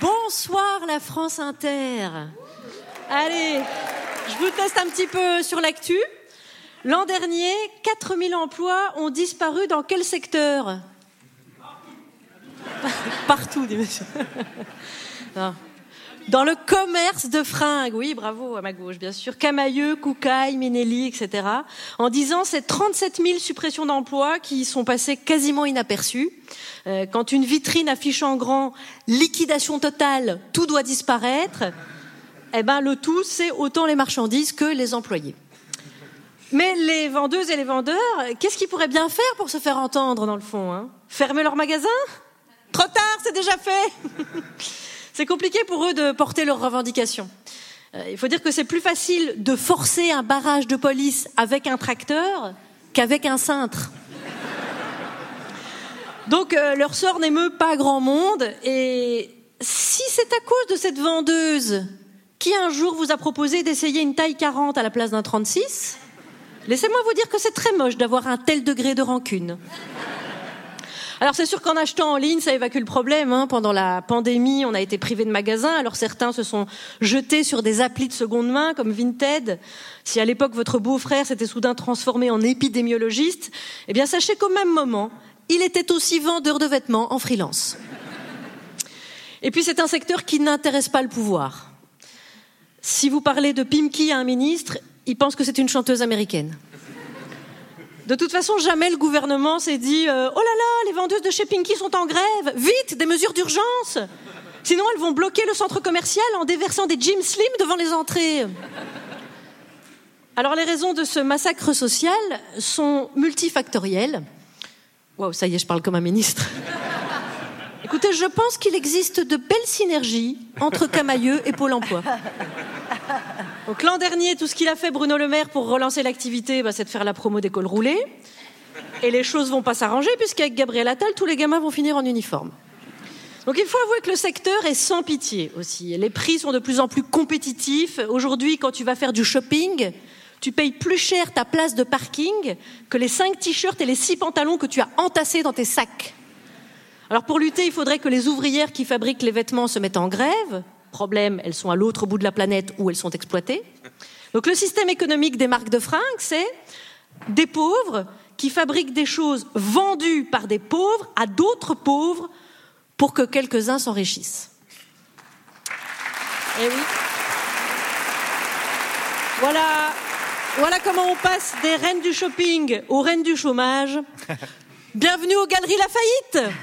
Bonsoir la France Inter. Allez, je vous teste un petit peu sur l'actu. L'an dernier, 4000 emplois ont disparu dans quel secteur? Partout, dit monsieur. Non. Dans le commerce de fringues, oui, bravo à ma gauche, bien sûr. Camailleux, Koukaï, Minelli, etc. En disant ces 37 000 suppressions d'emplois qui sont passées quasiment inaperçues. Euh, quand une vitrine affiche en grand liquidation totale, tout doit disparaître, eh ben le tout, c'est autant les marchandises que les employés. Mais les vendeuses et les vendeurs, qu'est-ce qu'ils pourraient bien faire pour se faire entendre dans le fond hein? Fermer leur magasin? Trop tard, c'est déjà fait C'est compliqué pour eux de porter leurs revendications. Euh, il faut dire que c'est plus facile de forcer un barrage de police avec un tracteur qu'avec un cintre. Donc euh, leur sort n'émeut pas grand monde. Et si c'est à cause de cette vendeuse qui un jour vous a proposé d'essayer une taille 40 à la place d'un 36, laissez-moi vous dire que c'est très moche d'avoir un tel degré de rancune. Alors c'est sûr qu'en achetant en ligne, ça évacue le problème. Hein. Pendant la pandémie, on a été privé de magasins. Alors certains se sont jetés sur des applis de seconde main comme Vinted. Si à l'époque votre beau-frère s'était soudain transformé en épidémiologiste, eh bien sachez qu'au même moment, il était aussi vendeur de vêtements en freelance. Et puis c'est un secteur qui n'intéresse pas le pouvoir. Si vous parlez de Pimki à un ministre, il pense que c'est une chanteuse américaine. De toute façon, jamais le gouvernement s'est dit euh, Oh là là, les vendeuses de chez Pinky sont en grève, vite, des mesures d'urgence Sinon, elles vont bloquer le centre commercial en déversant des Jim Slim devant les entrées. Alors, les raisons de ce massacre social sont multifactorielles. Waouh, ça y est, je parle comme un ministre. Écoutez, je pense qu'il existe de belles synergies entre Camailleux et Pôle emploi. Donc l'an dernier, tout ce qu'il a fait Bruno Le Maire pour relancer l'activité, bah, c'est de faire la promo des cols roulés. Et les choses vont pas s'arranger puisqu'avec Gabriel Attal, tous les gamins vont finir en uniforme. Donc il faut avouer que le secteur est sans pitié aussi. Les prix sont de plus en plus compétitifs. Aujourd'hui, quand tu vas faire du shopping, tu payes plus cher ta place de parking que les cinq t-shirts et les six pantalons que tu as entassés dans tes sacs. Alors pour lutter, il faudrait que les ouvrières qui fabriquent les vêtements se mettent en grève. Problème, elles sont à l'autre bout de la planète où elles sont exploitées. Donc le système économique des marques de fringues, c'est des pauvres qui fabriquent des choses vendues par des pauvres à d'autres pauvres pour que quelques-uns s'enrichissent. Eh oui. Voilà, voilà comment on passe des reines du shopping aux reines du chômage. Bienvenue aux Galeries Lafayette